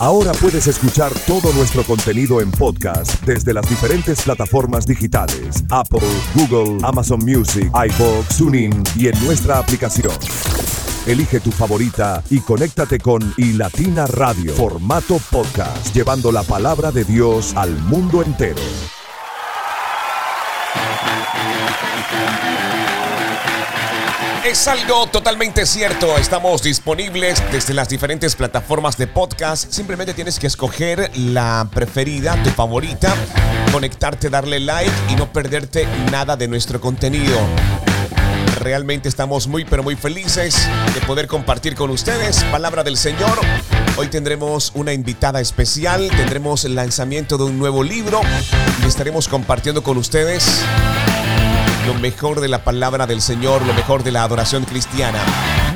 Ahora puedes escuchar todo nuestro contenido en podcast desde las diferentes plataformas digitales: Apple, Google, Amazon Music, iBox, TuneIn y en nuestra aplicación. Elige tu favorita y conéctate con iLatina Radio, formato podcast, llevando la palabra de Dios al mundo entero. Es algo totalmente cierto. Estamos disponibles desde las diferentes plataformas de podcast. Simplemente tienes que escoger la preferida, tu favorita, conectarte, darle like y no perderte nada de nuestro contenido. Realmente estamos muy pero muy felices de poder compartir con ustedes palabra del Señor. Hoy tendremos una invitada especial, tendremos el lanzamiento de un nuevo libro y estaremos compartiendo con ustedes lo mejor de la palabra del Señor, lo mejor de la adoración cristiana.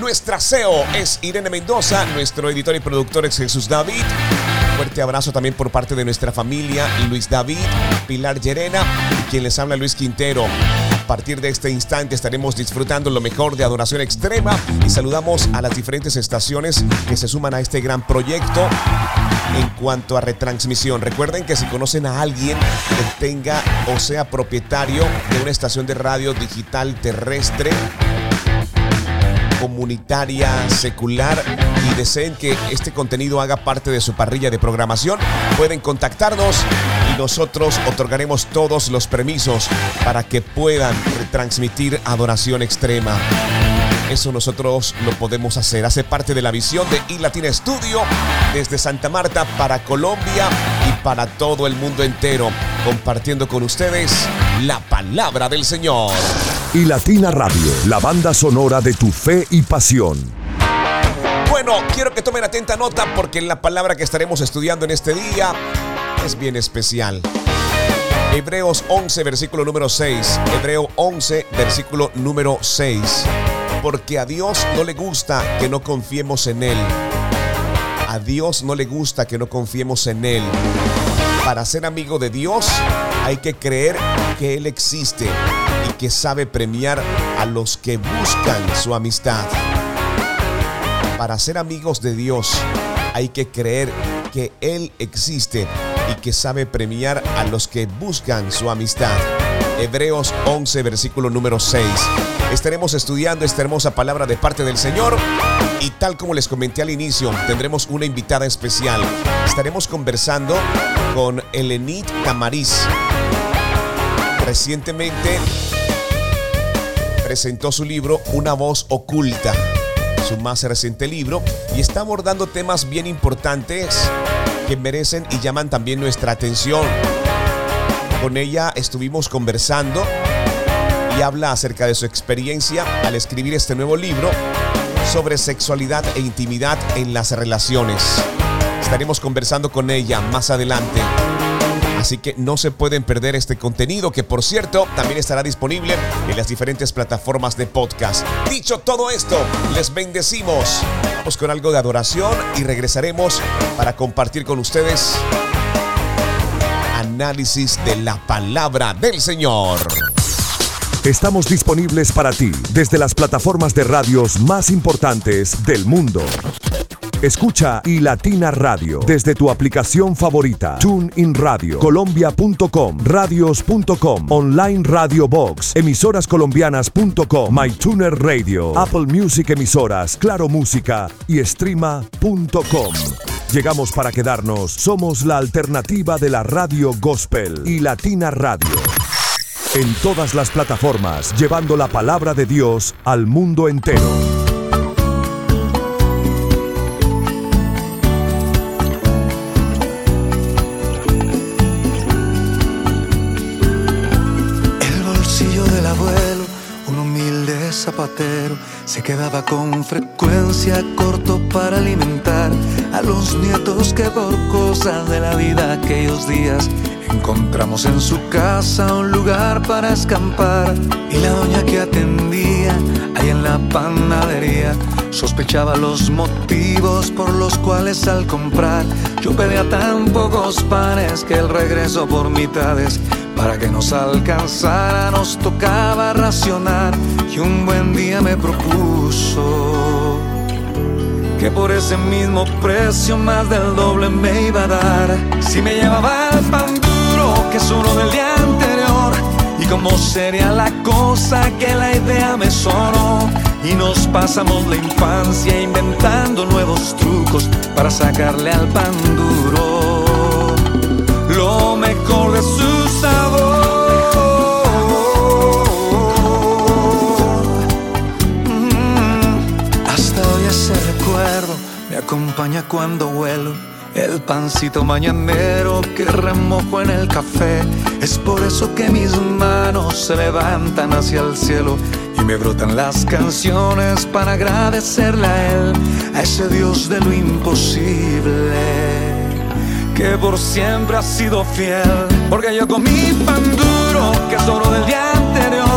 Nuestra CEO es Irene Mendoza, nuestro editor y productor es Jesús David. Fuerte abrazo también por parte de nuestra familia, Luis David, Pilar Llerena quien les habla Luis Quintero. A partir de este instante estaremos disfrutando lo mejor de adoración extrema y saludamos a las diferentes estaciones que se suman a este gran proyecto en cuanto a retransmisión. Recuerden que si conocen a alguien que tenga o sea propietario de una estación de radio digital terrestre, comunitaria, secular y deseen que este contenido haga parte de su parrilla de programación, pueden contactarnos y nosotros otorgaremos todos los permisos para que puedan retransmitir adoración extrema. Eso nosotros lo podemos hacer. Hace parte de la visión de iLatina Studio desde Santa Marta para Colombia y para todo el mundo entero, compartiendo con ustedes la palabra del Señor. Y Latina Radio, la banda sonora de tu fe y pasión. Bueno, quiero que tomen atenta nota porque la palabra que estaremos estudiando en este día es bien especial. Hebreos 11, versículo número 6. Hebreo 11, versículo número 6. Porque a Dios no le gusta que no confiemos en Él. A Dios no le gusta que no confiemos en Él. Para ser amigo de Dios hay que creer que Él existe y que sabe premiar a los que buscan su amistad. Para ser amigos de Dios hay que creer que Él existe y que sabe premiar a los que buscan su amistad. Hebreos 11, versículo número 6. Estaremos estudiando esta hermosa palabra de parte del Señor y tal como les comenté al inicio, tendremos una invitada especial. Estaremos conversando con Elenit Tamariz. Recientemente presentó su libro Una voz oculta, su más reciente libro, y está abordando temas bien importantes que merecen y llaman también nuestra atención. Con ella estuvimos conversando y habla acerca de su experiencia al escribir este nuevo libro sobre sexualidad e intimidad en las relaciones. Estaremos conversando con ella más adelante. Así que no se pueden perder este contenido que por cierto también estará disponible en las diferentes plataformas de podcast. Dicho todo esto, les bendecimos. Vamos con algo de adoración y regresaremos para compartir con ustedes análisis de la palabra del Señor. Estamos disponibles para ti desde las plataformas de radios más importantes del mundo. Escucha iLatina Radio desde tu aplicación favorita, TuneIn Radio, Colombia.com, Radios.com, Online Radio Box, emisorascolombianas.com, MyTuner Radio, Apple Music Emisoras, Claro Música y Streama.com. Llegamos para quedarnos. Somos la alternativa de la radio gospel y Latina Radio. En todas las plataformas, llevando la palabra de Dios al mundo entero. Se quedaba con frecuencia corto para alimentar a los nietos que por cosas de la vida aquellos días encontramos en su casa un lugar para escampar. Y la doña que atendía ahí en la panadería sospechaba los motivos por los cuales al comprar yo pedía tan pocos panes que el regreso por mitades para que nos alcanzara nos tocaba racionar y un buen día me propuso que por ese mismo precio más del doble me iba a dar. Si me llevaba el pan duro, que solo del día anterior, y cómo sería la cosa que la idea me sonó. Y nos pasamos la infancia inventando nuevos trucos para sacarle al pan duro lo mejor de su acompaña cuando huelo el pancito mañanero que remojo en el café. Es por eso que mis manos se levantan hacia el cielo y me brotan las canciones para agradecerle a él, a ese Dios de lo imposible, que por siempre ha sido fiel. Porque yo comí pan duro que es oro del día anterior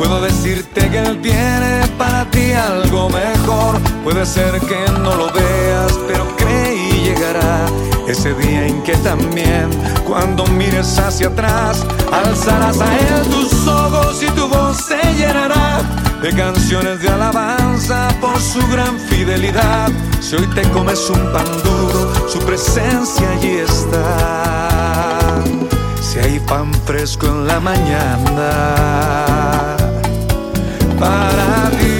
Puedo decirte que Él tiene para ti algo mejor. Puede ser que no lo veas, pero cree y llegará ese día en que también, cuando mires hacia atrás, alzarás a Él tus ojos y tu voz se llenará de canciones de alabanza por su gran fidelidad. Si hoy te comes un pan duro, su presencia allí está. Si hay pan fresco en la mañana para ti.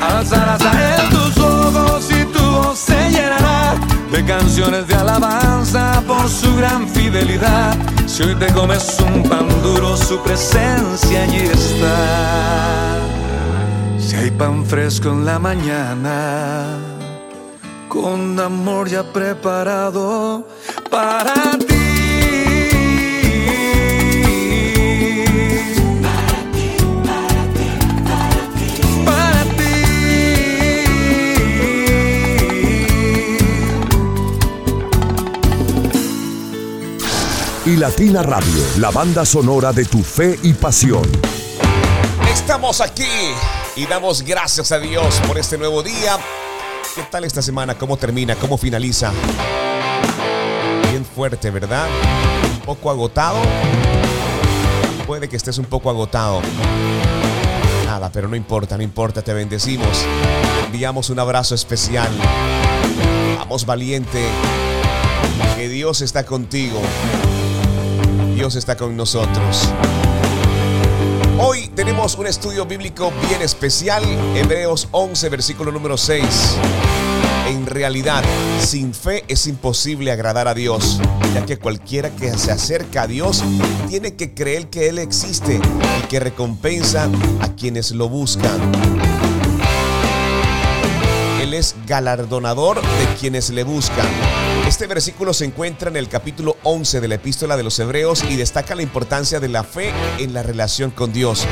Alzarás a él tus ojos y tu voz se llenará de canciones de alabanza por su gran fidelidad. Si hoy te comes un pan duro, su presencia allí está. Si hay pan fresco en la mañana con amor ya preparado para ti. Para ti, para ti, para ti, para ti. Y Latina Radio, la banda sonora de tu fe y pasión. Estamos aquí y damos gracias a Dios por este nuevo día ¿Qué tal esta semana? ¿Cómo termina? ¿Cómo finaliza? Bien fuerte, ¿verdad? Un poco agotado. Puede que estés un poco agotado. Nada, pero no importa, no importa, te bendecimos. enviamos un abrazo especial. Vamos valiente. Que Dios está contigo. Dios está con nosotros. Hoy tenemos un estudio bíblico bien especial, Hebreos 11, versículo número 6. En realidad, sin fe es imposible agradar a Dios, ya que cualquiera que se acerca a Dios tiene que creer que Él existe y que recompensa a quienes lo buscan. Es galardonador de quienes le buscan. Este versículo se encuentra en el capítulo 11 de la epístola de los Hebreos y destaca la importancia de la fe en la relación con Dios.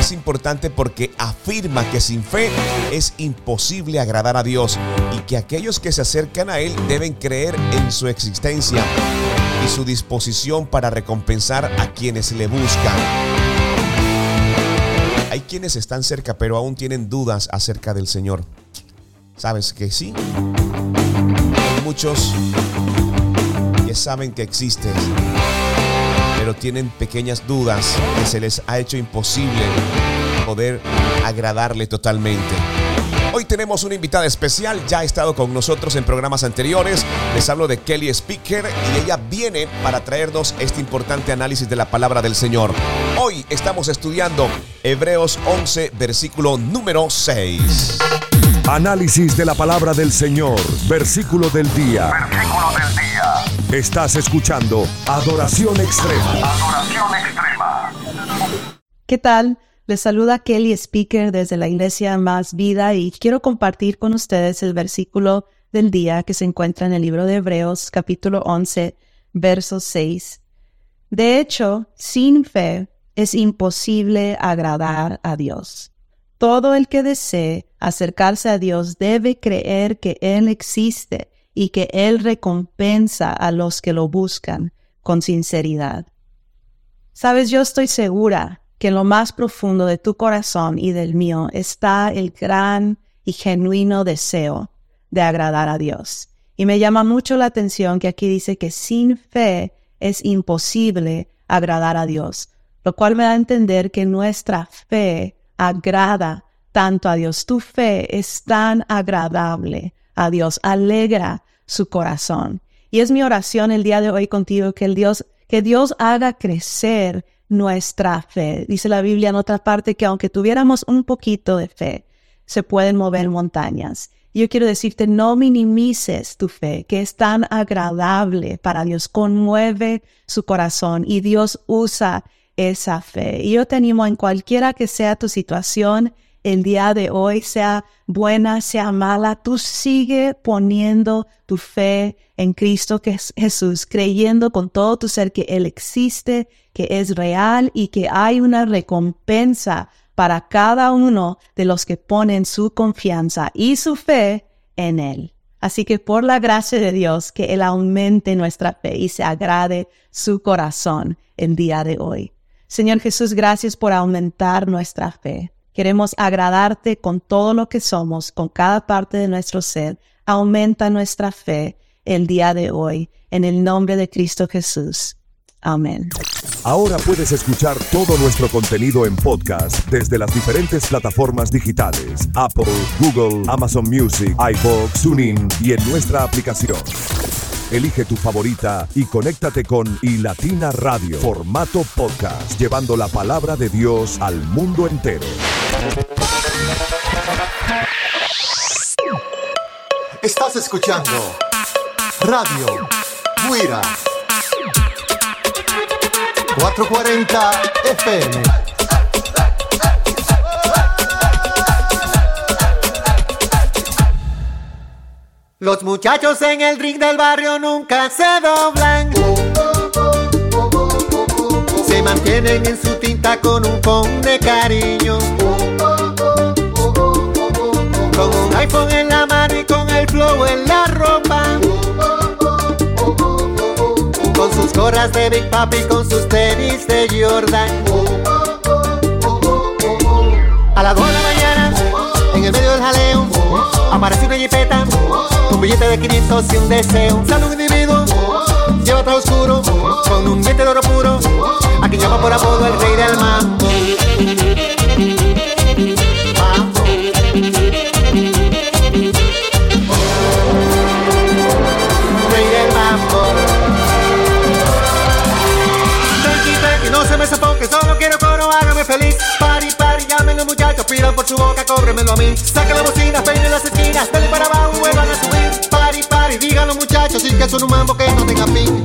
Es importante porque afirma que sin fe es imposible agradar a Dios y que aquellos que se acercan a Él deben creer en su existencia y su disposición para recompensar a quienes le buscan. Hay quienes están cerca pero aún tienen dudas acerca del Señor. ¿Sabes que sí? muchos que saben que existes, pero tienen pequeñas dudas que se les ha hecho imposible poder agradarle totalmente. Hoy tenemos una invitada especial, ya ha estado con nosotros en programas anteriores. Les hablo de Kelly Speaker y ella viene para traernos este importante análisis de la palabra del Señor. Hoy estamos estudiando Hebreos 11, versículo número 6. Análisis de la palabra del Señor, versículo del día. Versículo del día. Estás escuchando Adoración Extrema. Adoración Extrema. ¿Qué tal? Les saluda Kelly Speaker desde la Iglesia Más Vida y quiero compartir con ustedes el versículo del día que se encuentra en el libro de Hebreos capítulo 11, verso 6. De hecho, sin fe es imposible agradar a Dios. Todo el que desee acercarse a Dios debe creer que Él existe y que Él recompensa a los que lo buscan con sinceridad. Sabes, yo estoy segura que en lo más profundo de tu corazón y del mío está el gran y genuino deseo de agradar a Dios. Y me llama mucho la atención que aquí dice que sin fe es imposible agradar a Dios, lo cual me da a entender que nuestra fe agrada tanto a Dios. Tu fe es tan agradable a Dios, alegra su corazón. Y es mi oración el día de hoy contigo que Dios, que Dios haga crecer nuestra fe. Dice la Biblia en otra parte que aunque tuviéramos un poquito de fe, se pueden mover montañas. Yo quiero decirte, no minimices tu fe, que es tan agradable para Dios, conmueve su corazón y Dios usa esa fe. Y yo te animo en cualquiera que sea tu situación, el día de hoy, sea buena, sea mala, tú sigue poniendo tu fe en Cristo que es Jesús, creyendo con todo tu ser que Él existe, que es real y que hay una recompensa para cada uno de los que ponen su confianza y su fe en Él. Así que por la gracia de Dios, que Él aumente nuestra fe y se agrade su corazón el día de hoy. Señor Jesús, gracias por aumentar nuestra fe. Queremos agradarte con todo lo que somos, con cada parte de nuestro ser. Aumenta nuestra fe el día de hoy, en el nombre de Cristo Jesús. Amén. Ahora puedes escuchar todo nuestro contenido en podcast desde las diferentes plataformas digitales: Apple, Google, Amazon Music, iBox, TuneIn y en nuestra aplicación. Elige tu favorita y conéctate con iLatina Radio, formato podcast, llevando la palabra de Dios al mundo entero. Estás escuchando Radio Guira 440 FM. Los muchachos en el ring del barrio nunca se doblan. Se mantienen en su tinta con un pon de cariño. Con un iPhone en la mano y con el flow en la sus gorras de Big Papi, con sus tenis de Jordan. A las 2 de la mañana, en el medio del jaleo, aparece una jipeta, un billete de 500 y un deseo. Sale un individuo, lleva todo oscuro, con un diente de oro puro, a quien llama por apodo el rey del mambo. Hágame feliz. Pari, pari, llamen muchachos, pidan por su boca, cóbremelo a mí. Saquen la bocina, peinen las esquinas, dale para abajo, vuelvan a subir. Pari, pari, digan los muchachos, y que son un mambo que no tenga fin.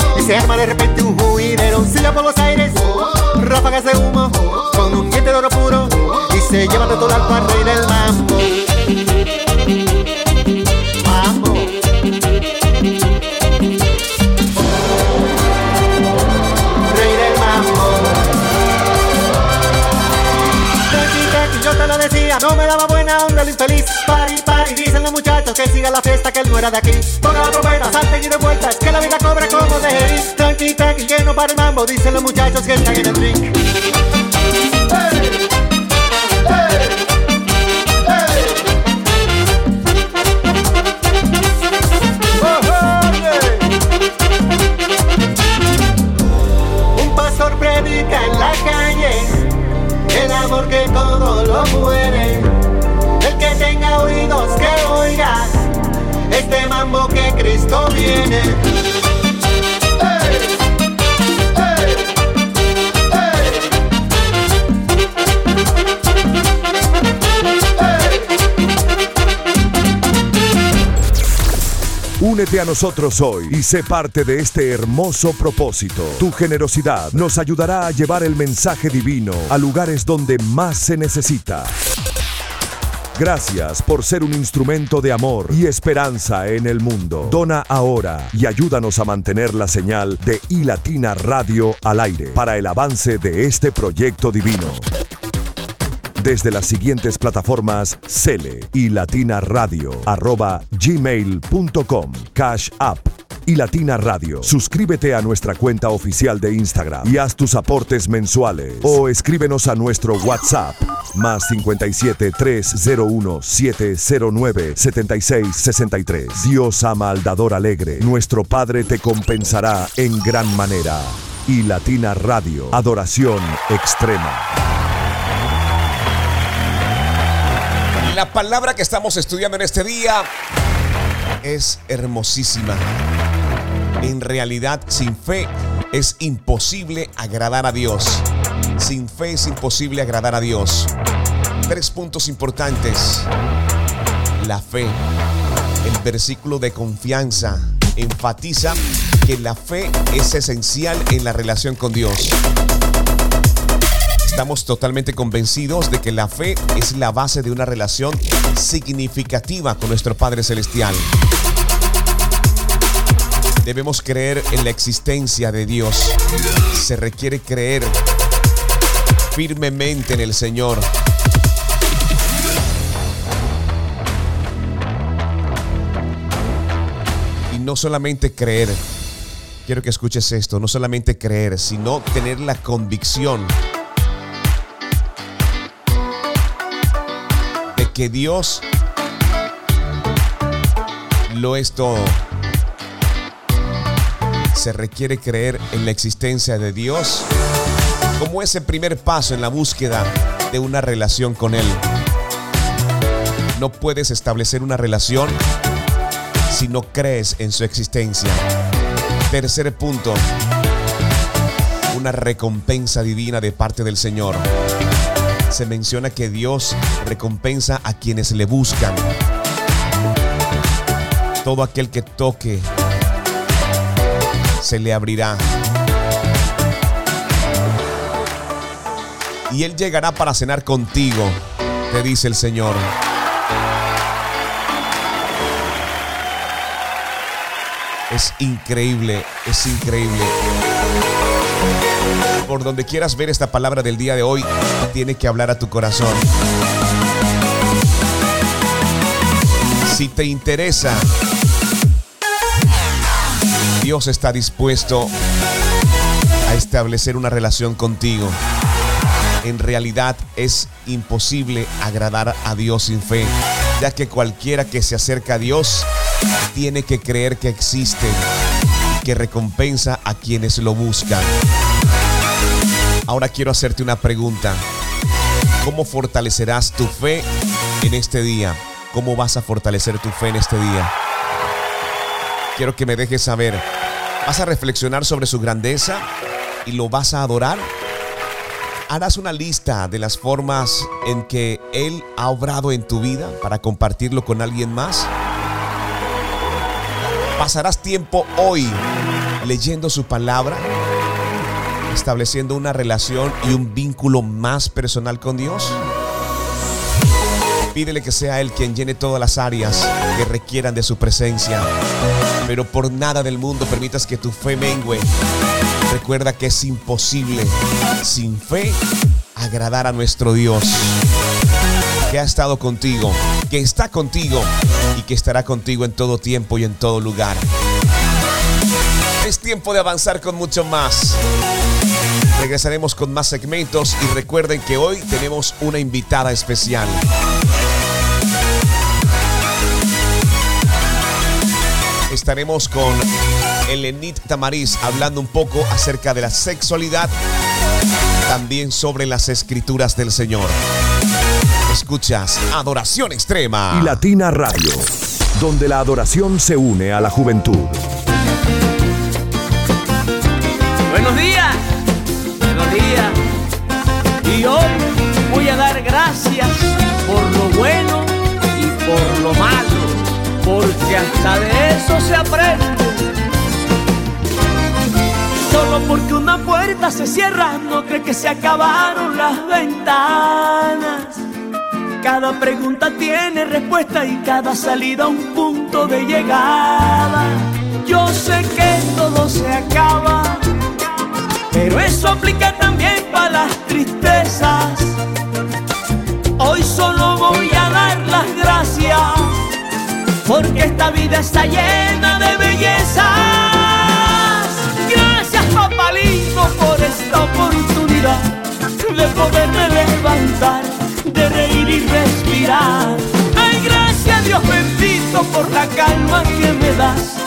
se arma de repente un juidero. Silla por los aires, ráfagas de humo, con un diente de oro puro y se lleva de todo al rey del mambo. Mambo. Rey del mambo. Yo te lo decía, no me daba buena onda el infeliz. Los muchachos que siga la fiesta, que él no era de aquí. Ponga la trompeta, salte y de vueltas, que la vida cobra como de ir. Tranqui, tranqui, que para el mambo, dicen los muchachos que están en el ring. Un pastor predica en la calle el amor que todo lo muere. Tenga oídos que oiga este mambo que Cristo viene. Únete a nosotros hoy y sé parte de este hermoso propósito. Tu generosidad nos ayudará a llevar el mensaje divino a lugares donde más se necesita. Gracias por ser un instrumento de amor y esperanza en el mundo. Dona ahora y ayúdanos a mantener la señal de iLatina Radio al aire para el avance de este proyecto divino desde las siguientes plataformas Cele y Latina Radio, arroba gmail.com, Cash App y Latina Radio. Suscríbete a nuestra cuenta oficial de Instagram y haz tus aportes mensuales o escríbenos a nuestro WhatsApp más 57 301 709 76 63. Dios ama al dador alegre. Nuestro Padre te compensará en gran manera. Y Latina Radio, adoración extrema. La palabra que estamos estudiando en este día es hermosísima. En realidad, sin fe es imposible agradar a Dios. Sin fe es imposible agradar a Dios. Tres puntos importantes. La fe. El versículo de confianza enfatiza que la fe es esencial en la relación con Dios. Estamos totalmente convencidos de que la fe es la base de una relación significativa con nuestro Padre Celestial. Debemos creer en la existencia de Dios. Se requiere creer firmemente en el Señor. Y no solamente creer, quiero que escuches esto, no solamente creer, sino tener la convicción que Dios lo es todo. Se requiere creer en la existencia de Dios como ese primer paso en la búsqueda de una relación con Él. No puedes establecer una relación si no crees en su existencia. Tercer punto, una recompensa divina de parte del Señor se menciona que Dios recompensa a quienes le buscan. Todo aquel que toque se le abrirá. Y Él llegará para cenar contigo, te dice el Señor. Es increíble, es increíble por donde quieras ver esta palabra del día de hoy, tiene que hablar a tu corazón. Si te interesa, Dios está dispuesto a establecer una relación contigo. En realidad es imposible agradar a Dios sin fe, ya que cualquiera que se acerca a Dios tiene que creer que existe, que recompensa a quienes lo buscan. Ahora quiero hacerte una pregunta. ¿Cómo fortalecerás tu fe en este día? ¿Cómo vas a fortalecer tu fe en este día? Quiero que me dejes saber. ¿Vas a reflexionar sobre su grandeza y lo vas a adorar? ¿Harás una lista de las formas en que Él ha obrado en tu vida para compartirlo con alguien más? ¿Pasarás tiempo hoy leyendo su palabra? estableciendo una relación y un vínculo más personal con Dios? Pídele que sea Él quien llene todas las áreas que requieran de su presencia. Pero por nada del mundo permitas que tu fe mengue. Recuerda que es imposible sin fe agradar a nuestro Dios. Que ha estado contigo, que está contigo y que estará contigo en todo tiempo y en todo lugar. Es tiempo de avanzar con mucho más. Regresaremos con más segmentos y recuerden que hoy tenemos una invitada especial. Estaremos con Elenit Tamariz hablando un poco acerca de la sexualidad, también sobre las escrituras del Señor. Escuchas Adoración Extrema y Latina Radio donde la adoración se une a la juventud. Buenos días, buenos días. Y hoy voy a dar gracias por lo bueno y por lo malo, porque hasta de eso se aprende. Solo porque una puerta se cierra, no cree que se acabaron las ventanas. Cada pregunta tiene respuesta y cada salida un punto de llegada. Yo sé que todo se acaba, pero eso aplica también para las tristezas. Hoy solo voy a porque esta vida está llena de bellezas. Gracias, papalito, por esta oportunidad de poderme levantar de reír y respirar. Ay, gracias Dios bendito por la calma que me das,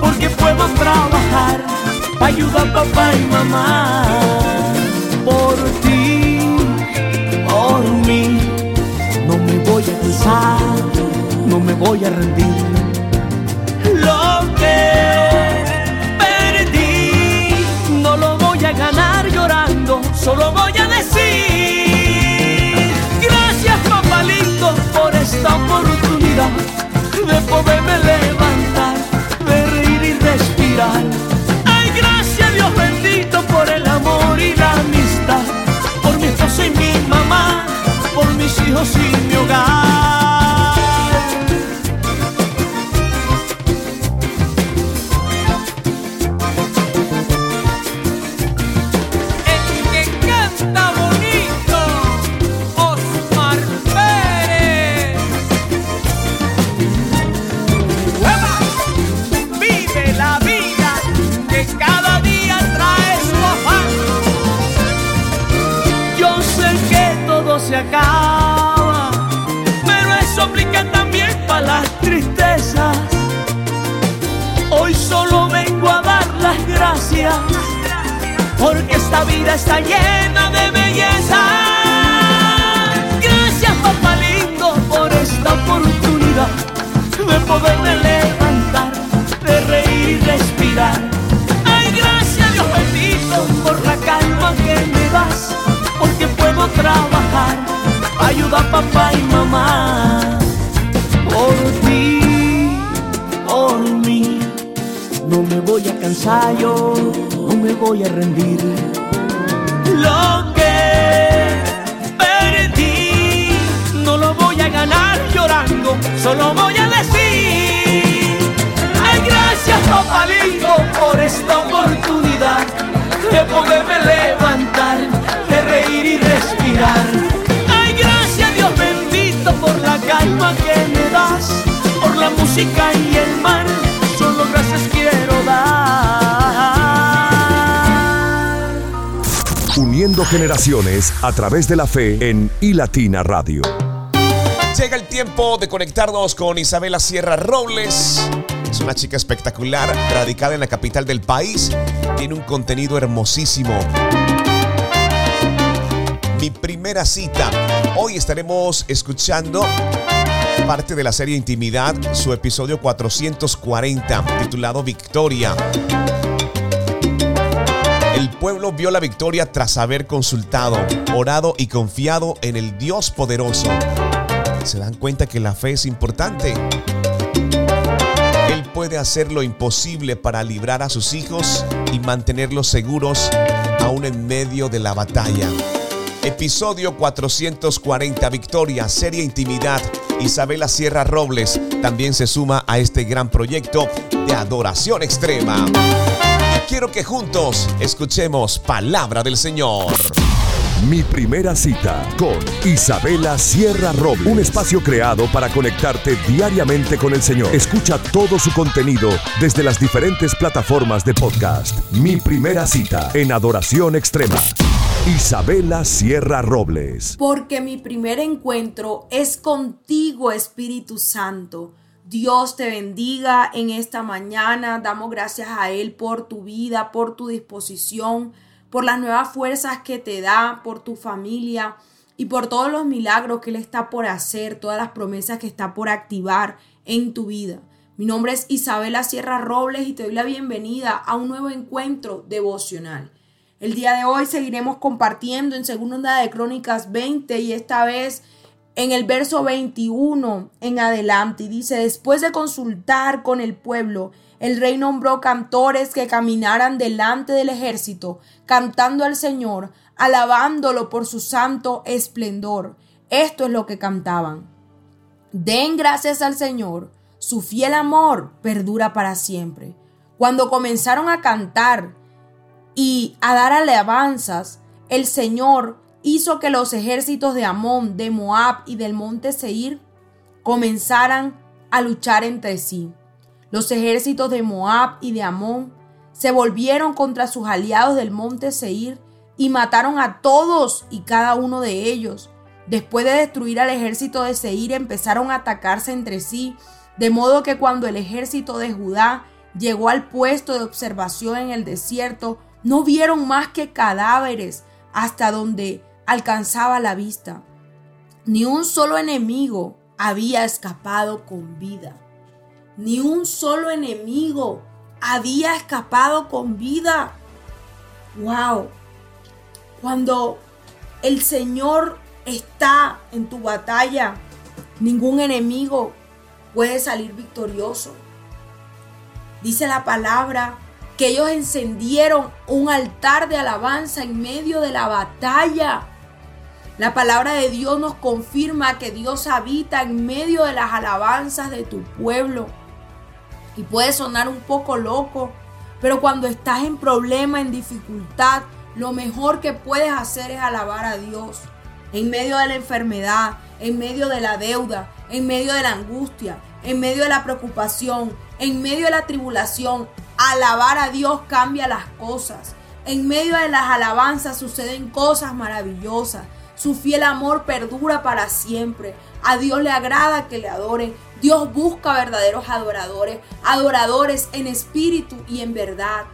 porque puedo trabajar para ayudar a papá y mamá. Por ti, por mí, no me voy a cansar, no me voy a rendir. Lo que perdí, no lo voy a ganar llorando, solo voy a decir gracias papalito por esta oportunidad de poderme levantar, de reír y respirar. Ay, gracias Dios bendito por el amor y la amistad, por mi esposa y mi mamá, por mis hijos y mi hogar. Las tristezas. Hoy solo vengo a dar las gracias porque esta vida está llena de belleza. Gracias, papá lindo, por esta oportunidad de poderme levantar, de reír y respirar. Ay, gracias, Dios bendito, por la calma que me das, porque puedo trabajar, ayudar a papá y mamá. Por ti, por mí, no me voy a cansar yo, no me voy a rendir. Lo que perdí, no lo voy a ganar llorando, solo voy a decir, ay gracias papalito por esta oportunidad de poderme levantar, la música y el mar, solo gracias quiero dar. Uniendo generaciones a través de la fe en iLatina Radio. Llega el tiempo de conectarnos con Isabela Sierra Robles. Es una chica espectacular, radicada en la capital del país. Tiene un contenido hermosísimo. Mi primera cita. Hoy estaremos escuchando parte de la serie Intimidad, su episodio 440, titulado Victoria. El pueblo vio la victoria tras haber consultado, orado y confiado en el Dios poderoso. ¿Se dan cuenta que la fe es importante? Él puede hacer lo imposible para librar a sus hijos y mantenerlos seguros aún en medio de la batalla. Episodio 440 Victoria, serie Intimidad. Isabela Sierra Robles también se suma a este gran proyecto de adoración extrema. Quiero que juntos escuchemos palabra del Señor. Mi primera cita con Isabela Sierra Robles. Un espacio creado para conectarte diariamente con el Señor. Escucha todo su contenido desde las diferentes plataformas de podcast. Mi primera cita en Adoración Extrema. Isabela Sierra Robles. Porque mi primer encuentro es contigo, Espíritu Santo. Dios te bendiga en esta mañana. Damos gracias a Él por tu vida, por tu disposición, por las nuevas fuerzas que te da, por tu familia y por todos los milagros que Él está por hacer, todas las promesas que está por activar en tu vida. Mi nombre es Isabela Sierra Robles y te doy la bienvenida a un nuevo encuentro devocional. El día de hoy seguiremos compartiendo en Segunda de Crónicas 20 y esta vez en el verso 21 en adelante. Y dice, después de consultar con el pueblo, el rey nombró cantores que caminaran delante del ejército, cantando al Señor, alabándolo por su santo esplendor. Esto es lo que cantaban. Den gracias al Señor su fiel amor perdura para siempre. Cuando comenzaron a cantar y a dar alabanzas, el Señor hizo que los ejércitos de Amón, de Moab y del monte Seir comenzaran a luchar entre sí. Los ejércitos de Moab y de Amón se volvieron contra sus aliados del monte Seir y mataron a todos y cada uno de ellos. Después de destruir al ejército de Seir empezaron a atacarse entre sí de modo que cuando el ejército de Judá llegó al puesto de observación en el desierto, no vieron más que cadáveres hasta donde alcanzaba la vista. Ni un solo enemigo había escapado con vida. Ni un solo enemigo había escapado con vida. ¡Wow! Cuando el Señor está en tu batalla, ningún enemigo puede salir victorioso. Dice la palabra que ellos encendieron un altar de alabanza en medio de la batalla. La palabra de Dios nos confirma que Dios habita en medio de las alabanzas de tu pueblo. Y puede sonar un poco loco, pero cuando estás en problema, en dificultad, lo mejor que puedes hacer es alabar a Dios. En medio de la enfermedad, en medio de la deuda, en medio de la angustia, en medio de la preocupación, en medio de la tribulación. Alabar a Dios cambia las cosas. En medio de las alabanzas suceden cosas maravillosas. Su fiel amor perdura para siempre. A Dios le agrada que le adoren. Dios busca verdaderos adoradores, adoradores en espíritu y en verdad.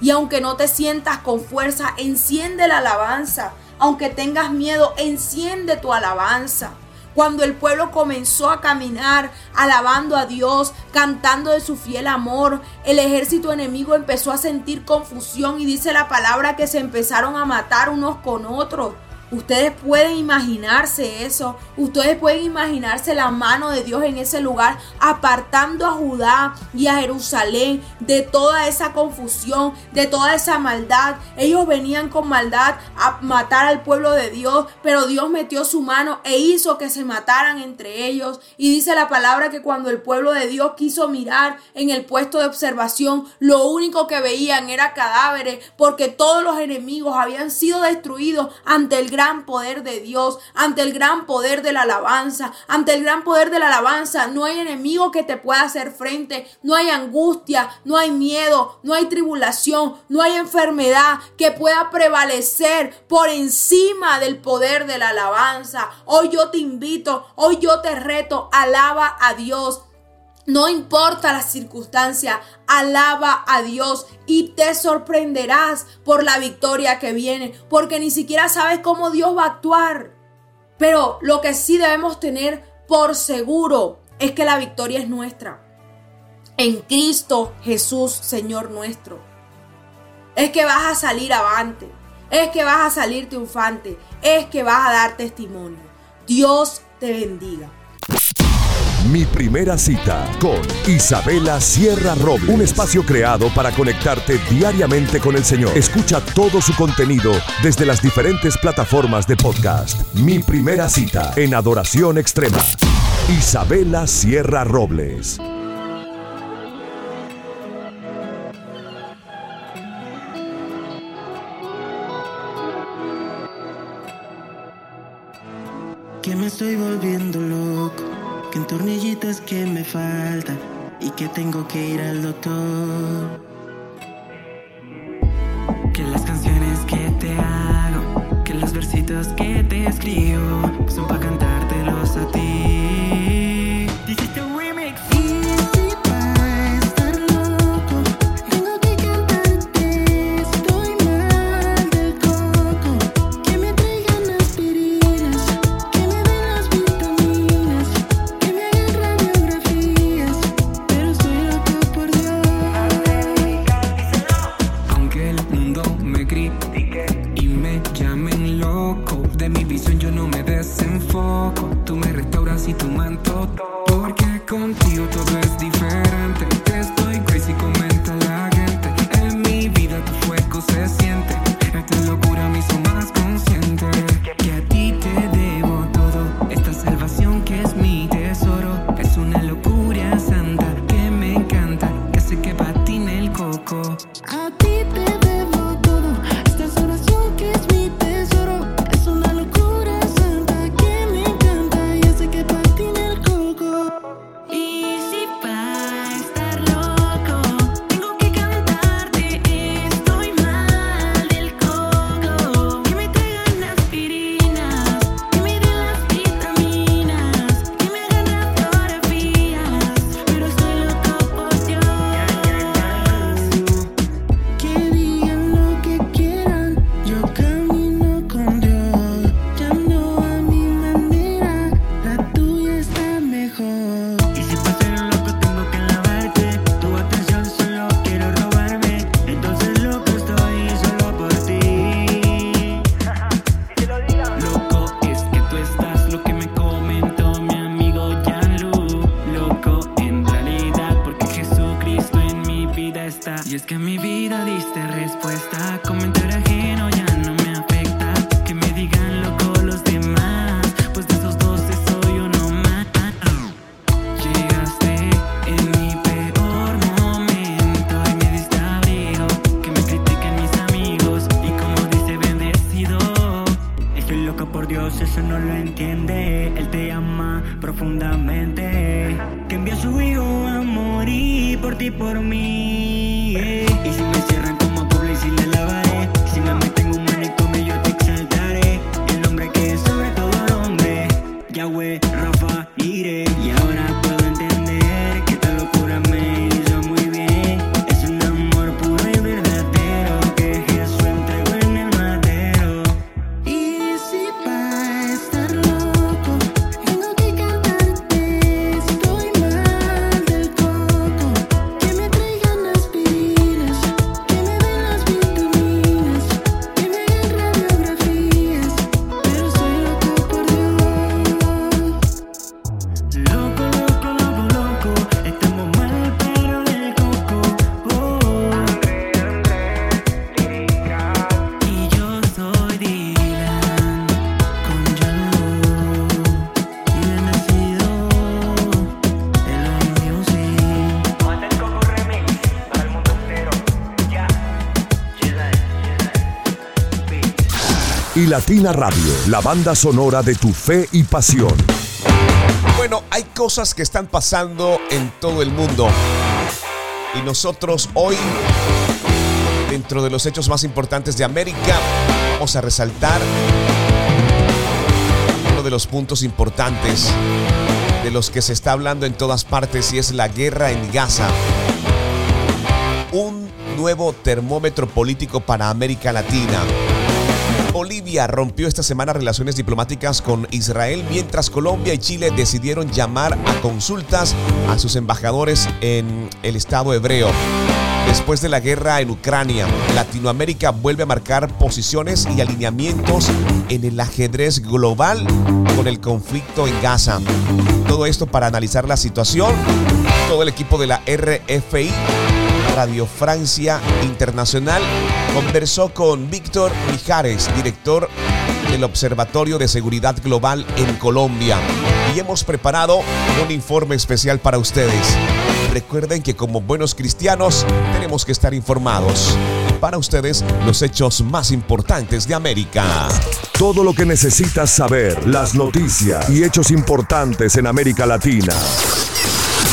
Y aunque no te sientas con fuerza, enciende la alabanza. Aunque tengas miedo, enciende tu alabanza. Cuando el pueblo comenzó a caminar alabando a Dios, cantando de su fiel amor, el ejército enemigo empezó a sentir confusión y dice la palabra que se empezaron a matar unos con otros. Ustedes pueden imaginarse eso. Ustedes pueden imaginarse la mano de Dios en ese lugar, apartando a Judá y a Jerusalén de toda esa confusión, de toda esa maldad. Ellos venían con maldad a matar al pueblo de Dios, pero Dios metió su mano e hizo que se mataran entre ellos. Y dice la palabra que cuando el pueblo de Dios quiso mirar en el puesto de observación, lo único que veían era cadáveres, porque todos los enemigos habían sido destruidos ante el gran poder de Dios, ante el gran poder de la alabanza, ante el gran poder de la alabanza, no hay enemigo que te pueda hacer frente, no hay angustia, no hay miedo, no hay tribulación, no hay enfermedad que pueda prevalecer por encima del poder de la alabanza. Hoy yo te invito, hoy yo te reto, alaba a Dios. No importa la circunstancia, alaba a Dios y te sorprenderás por la victoria que viene, porque ni siquiera sabes cómo Dios va a actuar. Pero lo que sí debemos tener por seguro es que la victoria es nuestra. En Cristo Jesús, Señor nuestro. Es que vas a salir avante, es que vas a salir triunfante, es que vas a dar testimonio. Dios te bendiga. Mi primera cita con Isabela Sierra Robles. Un espacio creado para conectarte diariamente con el Señor. Escucha todo su contenido desde las diferentes plataformas de podcast. Mi primera cita en Adoración Extrema. Isabela Sierra Robles. Que me estoy volviendo loco que en tornillitos que me faltan y que tengo que ir al doctor. Que las canciones que te hago, que los versitos que Y es que en mi vida diste respuesta. Comentar ajeno ya Latina Radio, la banda sonora de tu fe y pasión. Bueno, hay cosas que están pasando en todo el mundo. Y nosotros hoy, dentro de los hechos más importantes de América, vamos a resaltar uno de los puntos importantes de los que se está hablando en todas partes y es la guerra en Gaza. Un nuevo termómetro político para América Latina. Bolivia rompió esta semana relaciones diplomáticas con Israel mientras Colombia y Chile decidieron llamar a consultas a sus embajadores en el Estado hebreo. Después de la guerra en Ucrania, Latinoamérica vuelve a marcar posiciones y alineamientos en el ajedrez global con el conflicto en Gaza. Todo esto para analizar la situación. Todo el equipo de la RFI Radio Francia Internacional conversó con Víctor Mijares, director del Observatorio de Seguridad Global en Colombia. Y hemos preparado un informe especial para ustedes. Recuerden que como buenos cristianos tenemos que estar informados. Para ustedes los hechos más importantes de América. Todo lo que necesitas saber, las noticias y hechos importantes en América Latina.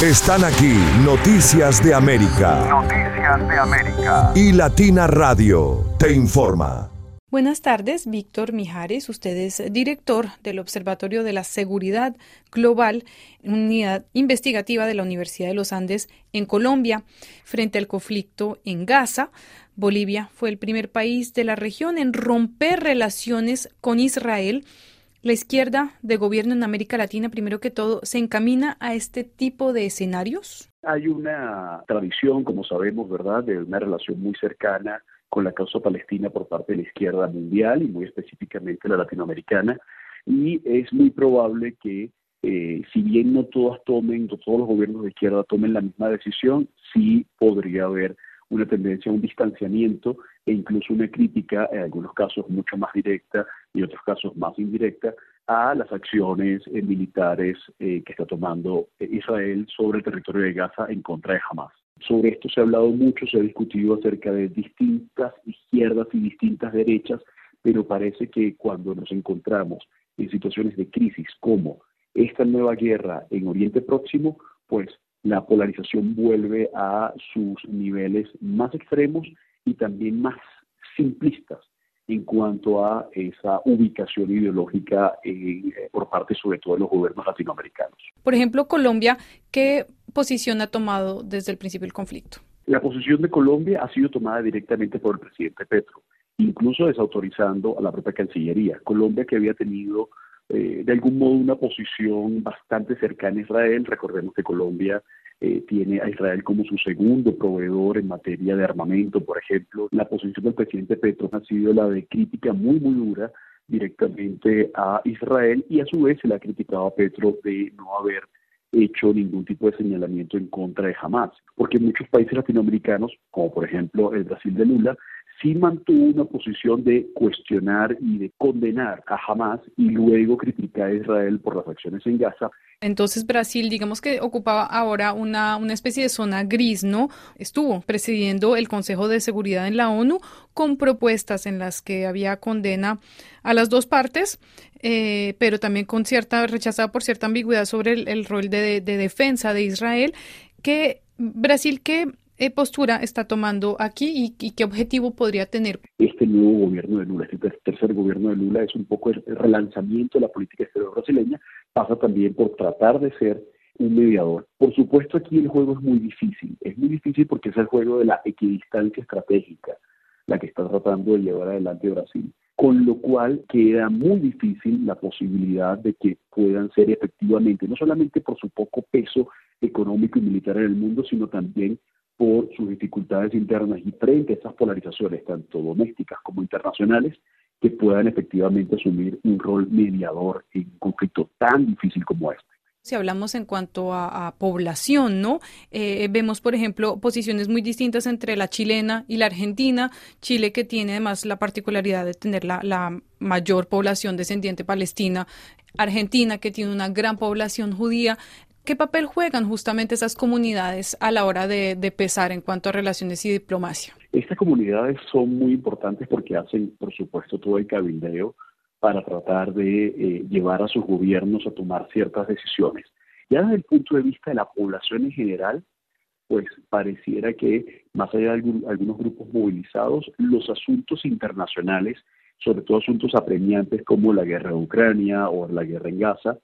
Están aquí Noticias de América. Noticias de América. Y Latina Radio te informa. Buenas tardes, Víctor Mijares. Usted es director del Observatorio de la Seguridad Global, unidad investigativa de la Universidad de los Andes en Colombia, frente al conflicto en Gaza. Bolivia fue el primer país de la región en romper relaciones con Israel. La izquierda de gobierno en América Latina, primero que todo, se encamina a este tipo de escenarios. Hay una tradición, como sabemos, ¿verdad?, de una relación muy cercana con la causa palestina por parte de la izquierda mundial y muy específicamente la latinoamericana. Y es muy probable que eh, si bien no todas tomen, no todos los gobiernos de izquierda tomen la misma decisión, sí podría haber una tendencia a un distanciamiento e incluso una crítica, en algunos casos mucho más directa y otros casos más indirecta, a las acciones eh, militares eh, que está tomando eh, Israel sobre el territorio de Gaza en contra de Hamas. Sobre esto se ha hablado mucho, se ha discutido acerca de distintas izquierdas y distintas derechas, pero parece que cuando nos encontramos en situaciones de crisis como esta nueva guerra en Oriente Próximo, pues la polarización vuelve a sus niveles más extremos y también más simplistas en cuanto a esa ubicación ideológica eh, por parte sobre todo de los gobiernos latinoamericanos. Por ejemplo, Colombia, ¿qué posición ha tomado desde el principio del conflicto? La posición de Colombia ha sido tomada directamente por el presidente Petro, incluso desautorizando a la propia Cancillería. Colombia que había tenido eh, de algún modo una posición bastante cercana a Israel. Recordemos que Colombia eh, tiene a Israel como su segundo proveedor en materia de armamento, por ejemplo. La posición del presidente Petro ha sido la de crítica muy, muy dura directamente a Israel y a su vez se le ha criticado a Petro de no haber hecho ningún tipo de señalamiento en contra de Hamas, porque muchos países latinoamericanos, como por ejemplo el Brasil de Lula, sí mantuvo una posición de cuestionar y de condenar a Hamas y luego criticar a Israel por las acciones en Gaza. Entonces Brasil, digamos que ocupaba ahora una, una especie de zona gris, ¿no? Estuvo presidiendo el Consejo de Seguridad en la ONU con propuestas en las que había condena a las dos partes, eh, pero también con cierta, rechazada por cierta ambigüedad sobre el, rol de, de defensa de Israel. que Brasil, ¿qué eh, postura está tomando aquí y, y, qué objetivo podría tener? Este nuevo gobierno de Lula, este tercer gobierno de Lula, es un poco el relanzamiento de la política exterior brasileña, pasa también por tratar de ser un mediador. Por supuesto, aquí el juego es muy difícil. Es muy difícil porque es el juego de la equidistancia estratégica la que está tratando de llevar adelante Brasil. Con lo cual queda muy difícil la posibilidad de que puedan ser efectivamente, no solamente por su poco peso económico y militar en el mundo, sino también por sus dificultades internas y frente a esas polarizaciones, tanto domésticas como internacionales, que puedan efectivamente asumir un rol mediador en un conflicto tan difícil como este. Si hablamos en cuanto a, a población, ¿no? Eh, vemos, por ejemplo, posiciones muy distintas entre la chilena y la argentina. Chile que tiene además la particularidad de tener la, la mayor población descendiente palestina. Argentina que tiene una gran población judía. ¿Qué papel juegan justamente esas comunidades a la hora de, de, pesar en cuanto a relaciones y diplomacia? Estas comunidades son muy importantes porque hacen, por supuesto, todo el cabildeo para tratar de eh, llevar a sus gobiernos a tomar ciertas decisiones. Ya desde el punto de vista de la población en general, pues pareciera que, más allá de algunos grupos movilizados, los asuntos internacionales, sobre todo asuntos apremiantes como la guerra en Ucrania o la guerra en Gaza,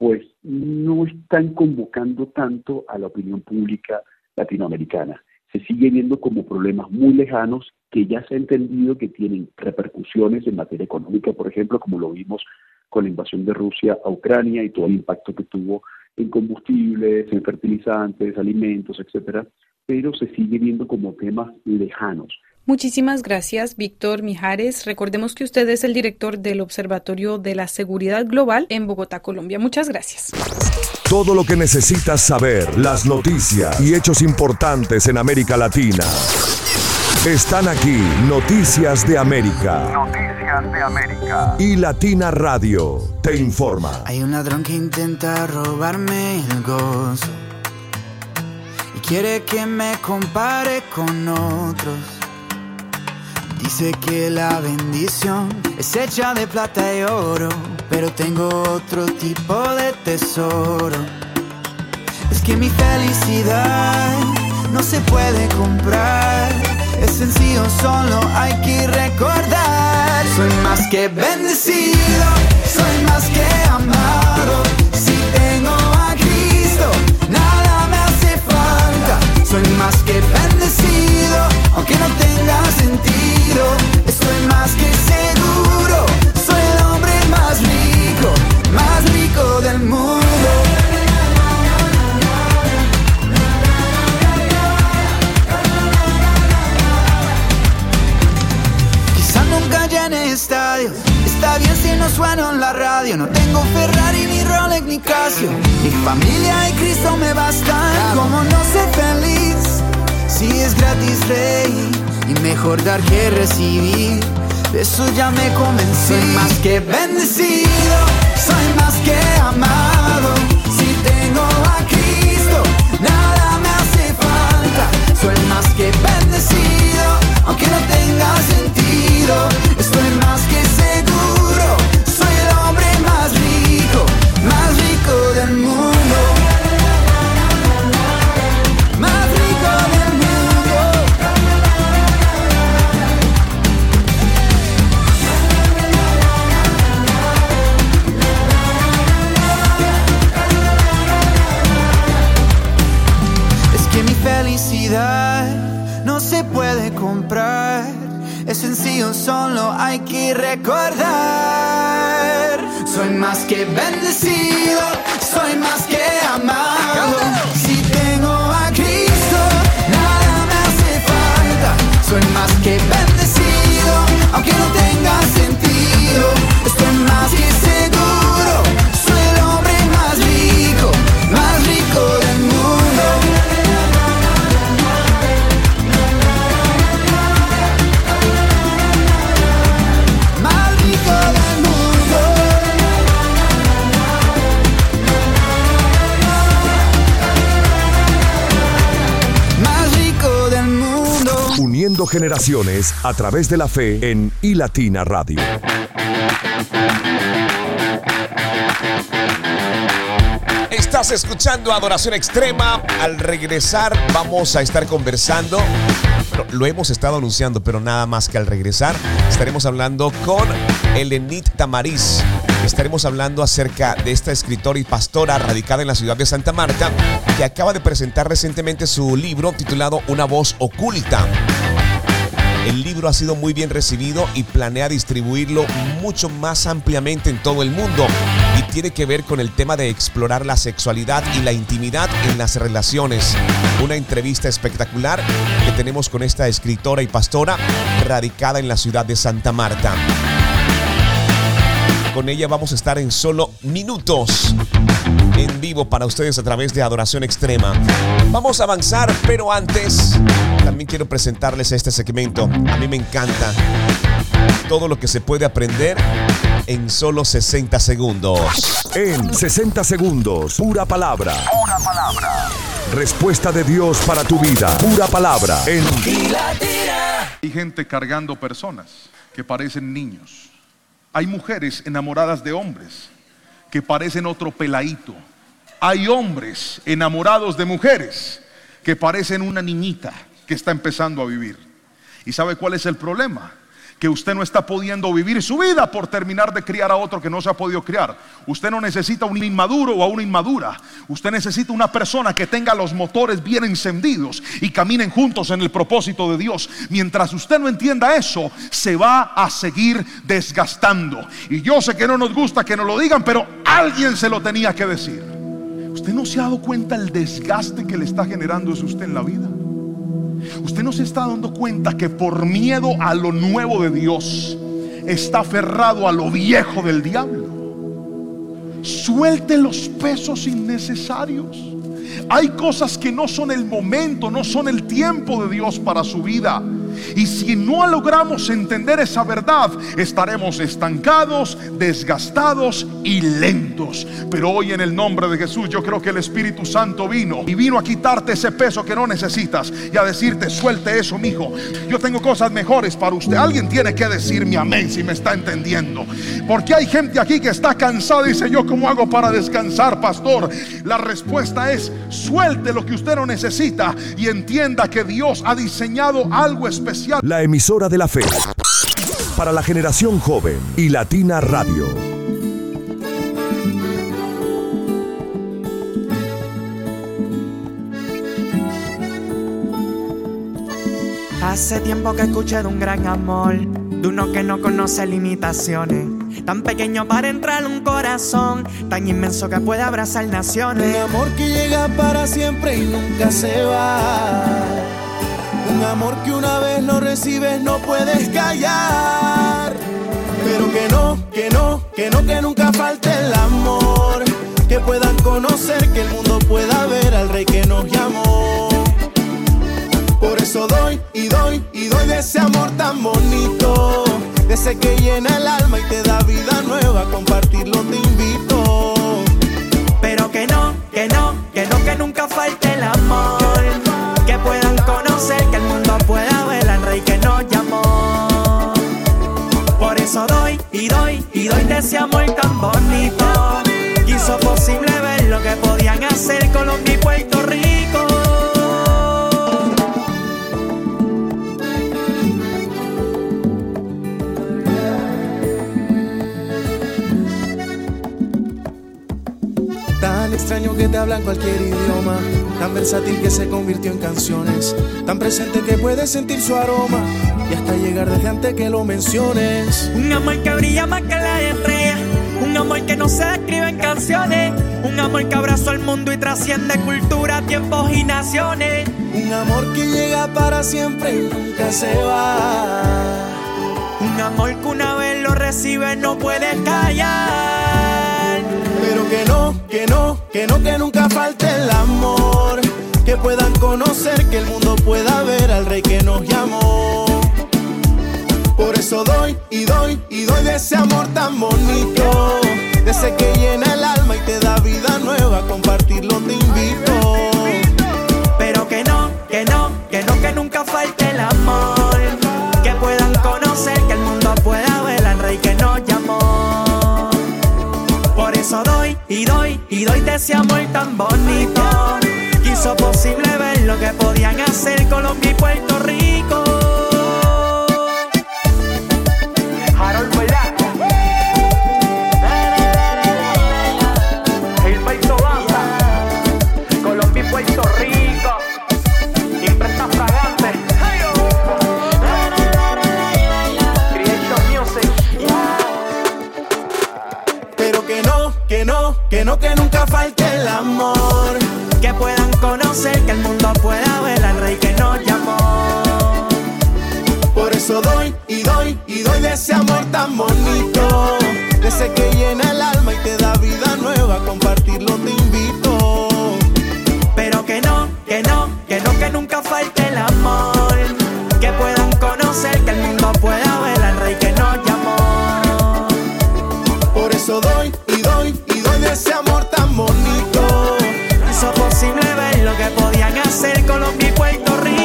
pues no están convocando tanto a la opinión pública latinoamericana. Se sigue viendo como problemas muy lejanos que ya se ha entendido que tienen repercusiones en materia económica, por ejemplo, como lo vimos con la invasión de Rusia a Ucrania y todo el impacto que tuvo en combustibles, en fertilizantes, alimentos, etcétera, pero se sigue viendo como temas lejanos. Muchísimas gracias, Víctor Mijares. Recordemos que usted es el director del Observatorio de la Seguridad Global en Bogotá, Colombia. Muchas gracias. Todo lo que necesitas saber, las noticias y hechos importantes en América Latina. Están aquí Noticias de América. Noticias de América. Y Latina Radio te informa. Hay un ladrón que intenta robarme el gozo y quiere que me compare con otros. Dice que la bendición es hecha de plata y oro, pero tengo otro tipo de tesoro. Es que mi felicidad no se puede comprar, es sencillo, solo hay que recordar. Soy más que bendecido, soy más que amado. Si tengo a Cristo, nada me hace falta. Soy más que bendecido, aunque no tenga sentido. Estoy más que seguro, soy el hombre más rico, más rico del mundo. Quizá nunca llene estadios, está bien si no sueno en la radio. No tengo Ferrari ni Rolls Oleg Nicasio. Mi familia y Cristo me bastan. Como no ser feliz si es gratis rey y mejor dar que recibir. De eso ya me convencí. Soy más que bendecido, soy más que amado. Si tengo a Cristo, nada me hace falta. Soy más que bendecido, aunque no tenga sentido. Estoy más que seguro, solo hay que recordar. Soy más que bendecido, soy más que generaciones a través de la fe en iLatina Radio. Estás escuchando Adoración Extrema. Al regresar vamos a estar conversando. Lo hemos estado anunciando, pero nada más que al regresar estaremos hablando con Elenit Tamariz. Estaremos hablando acerca de esta escritora y pastora radicada en la ciudad de Santa Marta que acaba de presentar recientemente su libro titulado Una voz oculta. El libro ha sido muy bien recibido y planea distribuirlo mucho más ampliamente en todo el mundo y tiene que ver con el tema de explorar la sexualidad y la intimidad en las relaciones. Una entrevista espectacular que tenemos con esta escritora y pastora radicada en la ciudad de Santa Marta. Con ella vamos a estar en solo minutos en vivo para ustedes a través de Adoración Extrema. Vamos a avanzar, pero antes también quiero presentarles este segmento. A mí me encanta todo lo que se puede aprender en solo 60 segundos. En 60 segundos, pura palabra. Pura palabra. Respuesta de Dios para tu vida. Pura palabra. En Hay gente cargando personas que parecen niños. Hay mujeres enamoradas de hombres que parecen otro peladito. Hay hombres enamorados de mujeres que parecen una niñita que está empezando a vivir. ¿Y sabe cuál es el problema? Que usted no está pudiendo vivir su vida por terminar de criar a otro que no se ha podido criar. Usted no necesita un inmaduro o a una inmadura. Usted necesita una persona que tenga los motores bien encendidos y caminen juntos en el propósito de Dios. Mientras usted no entienda eso, se va a seguir desgastando. Y yo sé que no nos gusta que nos lo digan, pero alguien se lo tenía que decir. ¿Usted no se ha dado cuenta el desgaste que le está generando eso usted en la vida? Usted no se está dando cuenta que por miedo a lo nuevo de Dios está aferrado a lo viejo del diablo. Suelte los pesos innecesarios. Hay cosas que no son el momento, no son el tiempo de Dios para su vida. Y si no logramos entender esa verdad, estaremos estancados, desgastados y lentos. Pero hoy en el nombre de Jesús yo creo que el Espíritu Santo vino y vino a quitarte ese peso que no necesitas y a decirte, suelte eso, mijo. Yo tengo cosas mejores para usted. Alguien tiene que decirme amén si me está entendiendo. Porque hay gente aquí que está cansada y dice, yo cómo hago para descansar, pastor. La respuesta es, suelte lo que usted no necesita y entienda que Dios ha diseñado algo especial. La emisora de la fe. Para la generación joven y Latina Radio. Hace tiempo que escuché de un gran amor, de uno que no conoce limitaciones. Tan pequeño para entrar en un corazón, tan inmenso que puede abrazar naciones. Un amor que llega para siempre y nunca se va. Amor que una vez lo recibes no puedes callar. Pero que no, que no, que no, que nunca falte el amor. que puedan conocer, que el mundo pueda ver al rey que nos llamó. Por eso doy y doy y doy de ese amor tan bonito, de ese que llena el alma y te da vida nueva, compartirlo te invito. Pero que no, que no, que no, que nunca falte el amor. Que puedan conocer, que el rey que nos llamó. Por eso doy y doy y doy de ese amor tan bonito. Hizo posible ver lo que podían hacer Colombia y Puerto Rico. Tan extraño que te hablan cualquier idioma, tan versátil que se convirtió en canciones, tan presente que puedes sentir su aroma y hasta llegar desde antes que lo menciones. Un amor que brilla más que la estrella, un amor que no se describe en canciones, un amor que abrazó el mundo y trasciende cultura, tiempos y naciones. Un amor que llega para siempre y nunca se va. Un amor que una vez lo recibe no puede callar. No, que no, que nunca falte el amor. Que puedan conocer, que el mundo pueda ver al rey que nos llamó. Por eso doy y doy y doy de ese amor tan bonito. De ese que llena el alma y te da vida nueva. Compartirlo te invito. Pero que no, que no, que no, que nunca falte el amor. Eso doy y doy y doy de ese amor tan bonito. Que hizo posible ver lo que podían hacer Colombia y Puerto Rico. El amor. Que puedan conocer, que el mundo pueda ver al rey que nos llamó. Por eso doy y doy y doy de ese amor tan bonito. De ese que llena el alma y te da vida nueva. Compartirlo te invito. Pero que no, que no, que no, que nunca falte el amor. Que puedan conocer, que el mundo pueda ver al rey que nos llamó. Por eso doy podían hacer Colombia y Puerto Rico.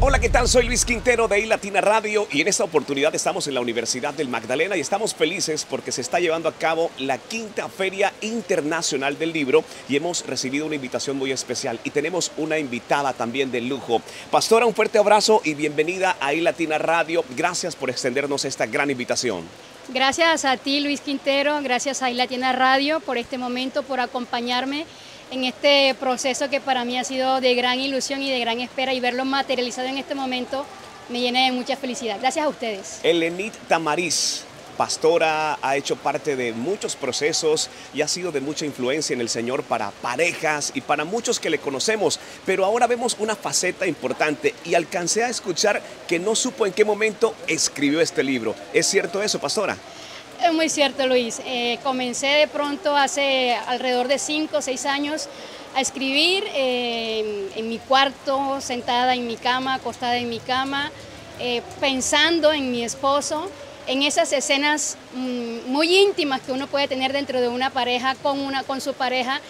Hola, ¿qué tal? Soy Luis Quintero de iLatina Radio y en esta oportunidad estamos en la Universidad del Magdalena y estamos felices porque se está llevando a cabo la quinta Feria Internacional del Libro y hemos recibido una invitación muy especial y tenemos una invitada también de lujo. Pastora, un fuerte abrazo y bienvenida a iLatina Radio. Gracias por extendernos esta gran invitación. Gracias a ti, Luis Quintero, gracias a iLatina Radio por este momento, por acompañarme en este proceso que para mí ha sido de gran ilusión y de gran espera y verlo materializado en este momento me llena de mucha felicidad. Gracias a ustedes. Elenit Tamariz, pastora, ha hecho parte de muchos procesos y ha sido de mucha influencia en el Señor para parejas y para muchos que le conocemos, pero ahora vemos una faceta importante y alcancé a escuchar que no supo en qué momento escribió este libro. ¿Es cierto eso, pastora? Es muy cierto, Luis. Eh, comencé de pronto hace alrededor de 5 o 6 años a escribir eh, en mi cuarto, sentada en mi cama, acostada en mi cama, eh, pensando en mi esposo, en esas escenas mm, muy íntimas que uno puede tener dentro de una pareja con, una, con su pareja.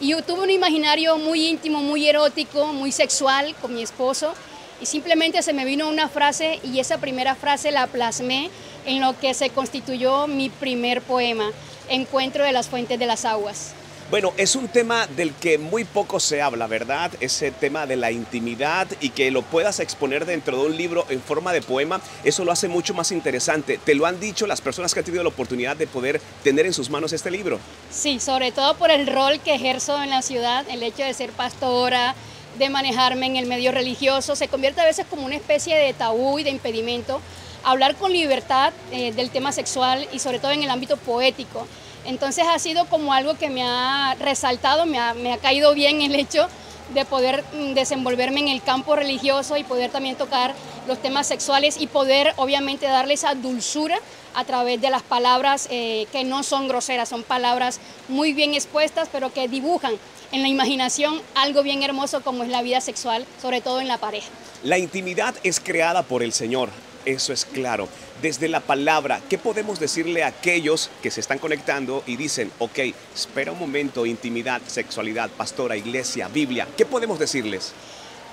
Y yo tuve un imaginario muy íntimo, muy erótico, muy sexual con mi esposo. Y simplemente se me vino una frase y esa primera frase la plasmé en lo que se constituyó mi primer poema, Encuentro de las Fuentes de las Aguas. Bueno, es un tema del que muy poco se habla, ¿verdad? Ese tema de la intimidad y que lo puedas exponer dentro de un libro en forma de poema, eso lo hace mucho más interesante. ¿Te lo han dicho las personas que han tenido la oportunidad de poder tener en sus manos este libro? Sí, sobre todo por el rol que ejerzo en la ciudad, el hecho de ser pastora, de manejarme en el medio religioso, se convierte a veces como una especie de tabú y de impedimento hablar con libertad eh, del tema sexual y sobre todo en el ámbito poético. Entonces ha sido como algo que me ha resaltado, me ha, caído bien el hecho de poder mm, desenvolverme en el campo religioso y poder también tocar los temas sexuales y poder obviamente darle esa dulzura a través de las palabras eh, que no son groseras, son palabras muy bien expuestas, pero que dibujan en la imaginación algo bien hermoso como es la vida sexual, sobre todo en la pareja. La intimidad es creada por el Señor, eso es claro. Desde la palabra, ¿qué podemos decirle a aquellos que se están conectando y dicen, ok, espera un momento, intimidad, sexualidad, pastora, iglesia, Biblia? ¿Qué podemos decirles?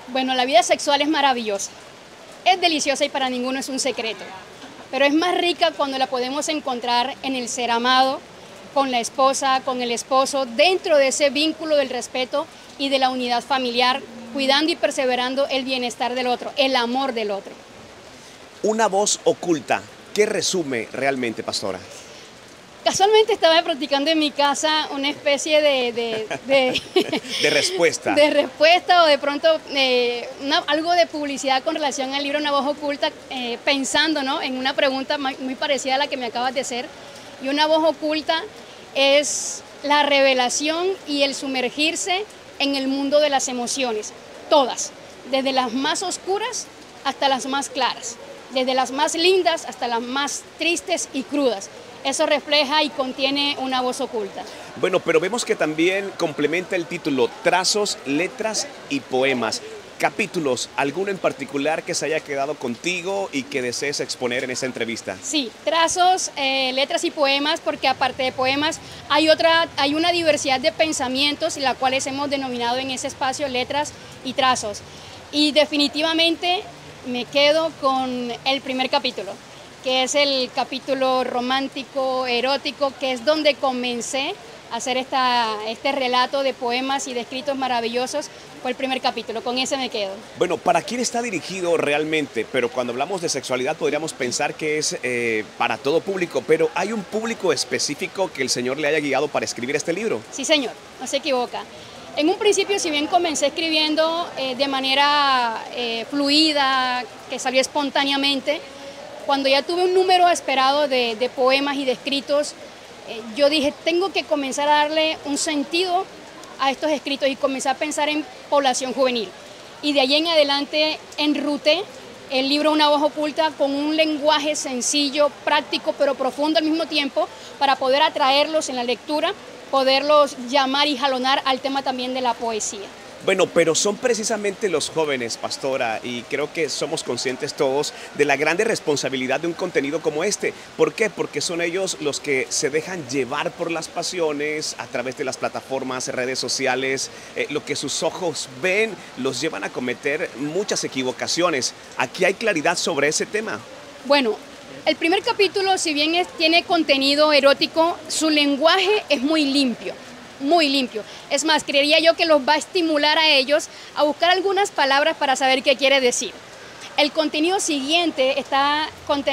Bueno, la vida sexual es maravillosa, es deliciosa y para ninguno es un secreto, pero es más rica cuando la podemos encontrar en el ser amado, con la esposa, con el esposo, dentro de ese vínculo del respeto y de la unidad familiar, cuidando y perseverando el bienestar del otro, el amor del otro. Una voz oculta, ¿qué resume realmente, pastora? Casualmente estaba practicando en mi casa una especie de, de, de, De respuesta. de respuesta o de pronto eh, una- algo de publicidad con relación al libro Una voz oculta, eh, pensando ¿no? en una pregunta muy muy parecida a la que me acabas de hacer. Y una voz oculta es la revelación y el sumergirse en el mundo de las emociones, todas, desde las más oscuras hasta las más claras, desde las más lindas hasta las más tristes y crudas. Eso refleja y contiene una voz oculta. Bueno, pero vemos que también complementa el título Trazos, Letras y Poemas. Capítulos, ¿alguno en particular que se haya quedado contigo y que desees exponer en esta entrevista? Sí, trazos, eh, letras y poemas, porque aparte de poemas hay otra, hay una diversidad de pensamientos, la cuales hemos denominado en ese espacio letras y trazos. Y definitivamente me quedo con el primer capítulo, que es el capítulo romántico, erótico, que es donde comencé a hacer esta, este relato de poemas y de escritos maravillosos. Fue el primer capítulo, con ese me quedo. Bueno, ¿para quién está dirigido realmente? Pero cuando hablamos de sexualidad podríamos pensar que es eh, para todo público, pero ¿hay un público específico que el Señor le haya guiado para escribir este libro? Sí, señor, no se equivoca. En un principio, si bien comencé escribiendo eh, de manera eh, fluida, que salió espontáneamente, cuando ya tuve un número esperado de, poemas y de escritos, eh, yo dije, tengo que comenzar a darle un sentido a estos escritos y comencé a pensar en población juvenil. Y de ahí en adelante enruté el libro Una voz oculta con un lenguaje sencillo, práctico, pero profundo al mismo tiempo, para poder atraerlos en la lectura, poderlos llamar y jalonar al tema también de la poesía. Bueno, pero son precisamente los jóvenes, pastora, y creo que somos conscientes todos de la grande responsabilidad de un contenido como este. ¿Por qué? Porque son ellos los que se dejan llevar por las pasiones a través de las plataformas, redes sociales, eh, lo que sus ojos ven los llevan a cometer muchas equivocaciones. Aquí hay claridad sobre ese tema. Bueno, el primer capítulo, si bien tiene contenido erótico, su lenguaje es muy limpio, muy limpio. Es más, creería yo que los va a estimular a ellos a buscar algunas palabras para saber qué quiere decir. El contenido siguiente está,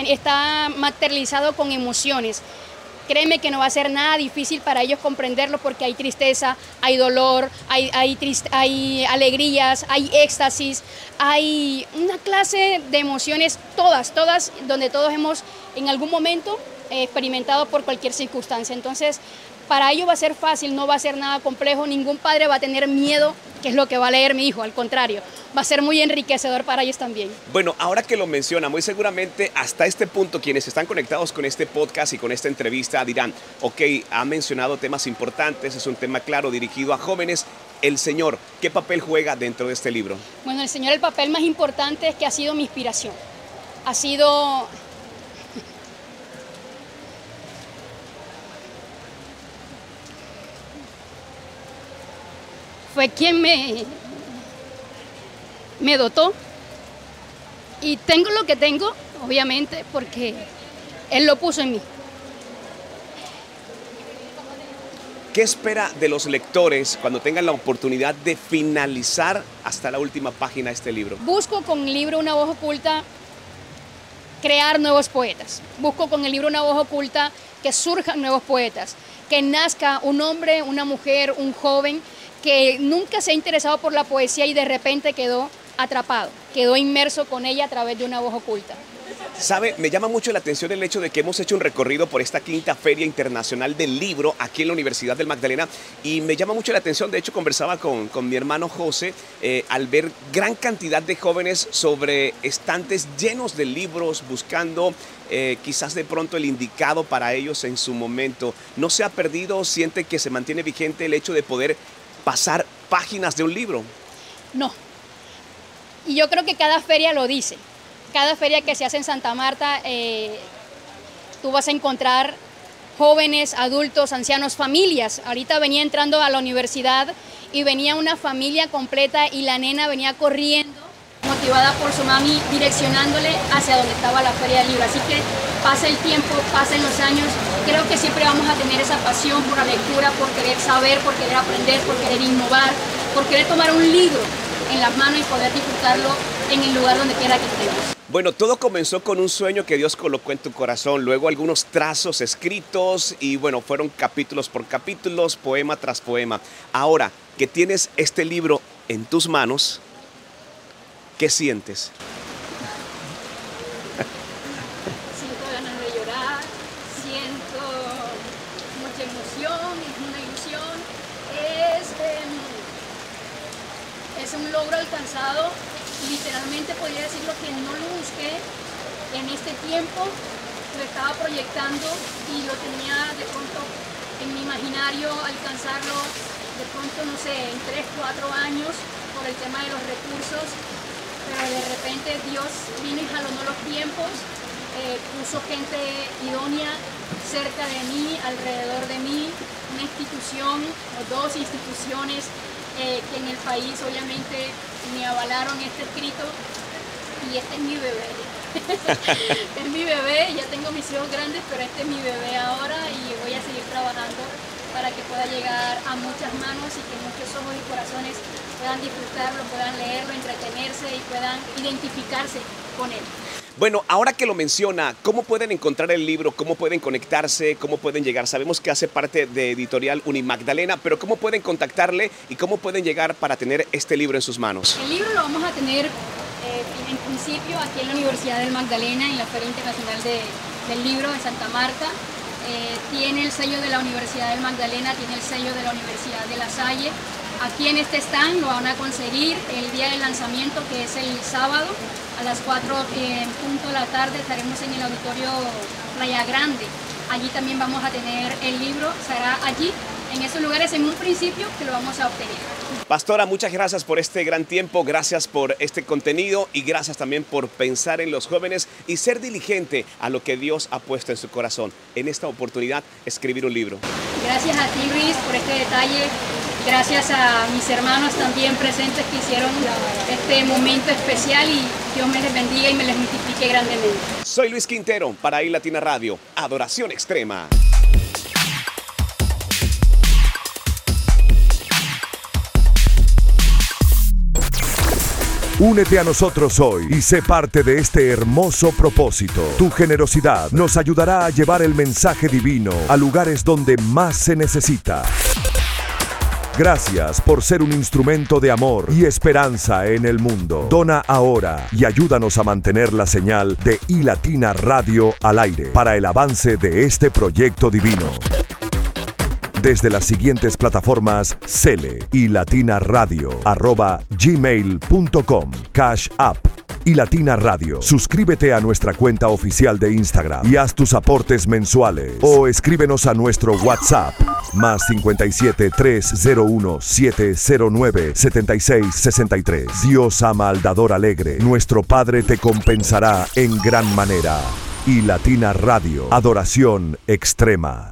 está materializado con emociones. Créeme que no va a ser nada difícil para ellos comprenderlo porque hay tristeza, hay dolor, hay, hay, hay alegrías, hay éxtasis, hay una clase de emociones, todas, todas, donde todos hemos en algún momento eh, experimentado por cualquier circunstancia. Entonces, para ellos va a ser fácil, no va a ser nada complejo, ningún padre va a tener miedo, que es lo que va a leer mi hijo, al contrario, va a ser muy enriquecedor para ellos también. Bueno, ahora que lo menciona, muy seguramente hasta este punto quienes están conectados con este podcast y con esta entrevista dirán, ok, ha mencionado temas importantes, es un tema claro dirigido a jóvenes. El Señor, ¿qué papel juega dentro de este libro? Bueno, el Señor el papel más importante es que ha sido mi inspiración. Ha sido... Fue quien me, me dotó. Y tengo lo que tengo, obviamente, porque Él lo puso en mí. ¿Qué espera de los lectores cuando tengan la oportunidad de finalizar hasta la última página este libro? Busco con el libro Una voz oculta crear nuevos poetas. Busco con el libro Una voz oculta que surjan nuevos poetas, que nazca un hombre, una mujer, un joven que nunca se ha interesado por la poesía y de repente quedó atrapado, quedó inmerso con ella a través de una voz oculta. Sabe, me llama mucho la atención el hecho de que hemos hecho un recorrido por esta quinta Feria Internacional del Libro aquí en la Universidad del Magdalena y me llama mucho la atención, de hecho conversaba con, con mi hermano José eh, al ver gran cantidad de jóvenes sobre estantes llenos de libros buscando eh, quizás de pronto el indicado para ellos en su momento. ¿No se ha perdido, siente que se mantiene vigente el hecho de poder pasar páginas de un libro? No. Y yo creo que cada feria lo dice. Cada feria que se hace en Santa Marta, eh, tú vas a encontrar jóvenes, adultos, ancianos, familias. Ahorita venía entrando a la universidad y venía una familia completa y la nena venía corriendo, motivada por su mami, direccionándole hacia donde estaba la feria del libro. Así que pasa el tiempo, pasen los años, creo que siempre vamos a tener esa pasión por la lectura, por querer saber, por querer aprender, por querer innovar, por querer tomar un libro en las manos y poder disfrutarlo en el lugar donde quiera que estemos. Bueno, todo comenzó con un sueño que Dios colocó en tu corazón, luego algunos trazos escritos y bueno, fueron capítulos por capítulos, poema tras poema. Ahora que tienes este libro en tus manos, ¿qué sientes? Es un logro alcanzado. Literalmente podría decirlo que no lo busqué en este tiempo, lo estaba proyectando y lo tenía de pronto en mi imaginario alcanzarlo de pronto, no sé, en 3, 4 años por el tema de los recursos, pero de repente Dios vino y jalonó los tiempos, eh, puso gente idónea cerca de mí, alrededor de mí, una institución o dos instituciones eh, que en el país obviamente me avalaron este escrito y este es mi bebé. es mi bebé, ya tengo mis hijos grandes, pero este es mi bebé ahora y voy a seguir trabajando para que pueda llegar a muchas manos y que muchos ojos y corazones puedan disfrutarlo, puedan leerlo, entretenerse y puedan identificarse con él. Bueno, ahora que lo menciona, ¿cómo pueden encontrar el libro? ¿Cómo pueden conectarse? ¿Cómo pueden llegar? Sabemos que hace parte de Editorial Unimagdalena, pero ¿cómo pueden contactarle y cómo pueden llegar para tener este libro en sus manos? El libro lo vamos a tener eh, en principio aquí en la Universidad del Magdalena, en la Feria Internacional de- del Libro de Santa Marta. Eh, tiene el sello de la Universidad del Magdalena, tiene el sello de la Universidad de La Salle. Aquí en este stand lo van a conseguir el día del lanzamiento, que es el sábado, a las 4 en punto de la tarde estaremos en el auditorio Playa Grande. Allí también vamos a tener el libro, será allí, en esos lugares en un principio que lo vamos a obtener. Pastora, muchas gracias por este gran tiempo, gracias por este contenido y gracias también por pensar en los jóvenes y ser diligente a lo que Dios ha puesto en su corazón. En esta oportunidad, escribir un libro. Gracias a ti Luis por este detalle, gracias a mis hermanos también presentes que hicieron este momento especial y Dios me les bendiga y me les multiplique grandemente. Soy Luis Quintero para iLatina Radio, Adoración Extrema. Únete a nosotros hoy y sé parte de este hermoso propósito. Tu generosidad nos ayudará a llevar el mensaje divino a lugares donde más se necesita. Gracias por ser un instrumento de amor y esperanza en el mundo. Dona ahora y ayúdanos a mantener la señal de iLatina Radio al aire para el avance de este proyecto divino. Desde las siguientes plataformas Cele y Latina Radio, arroba gmail.com, Cash App y Latina Radio. Suscríbete a nuestra cuenta oficial de Instagram y haz tus aportes mensuales o escríbenos a nuestro WhatsApp más 57 301 709 76 63. Dios ama al dador alegre. Nuestro Padre te compensará en gran manera. Y Latina Radio, adoración extrema.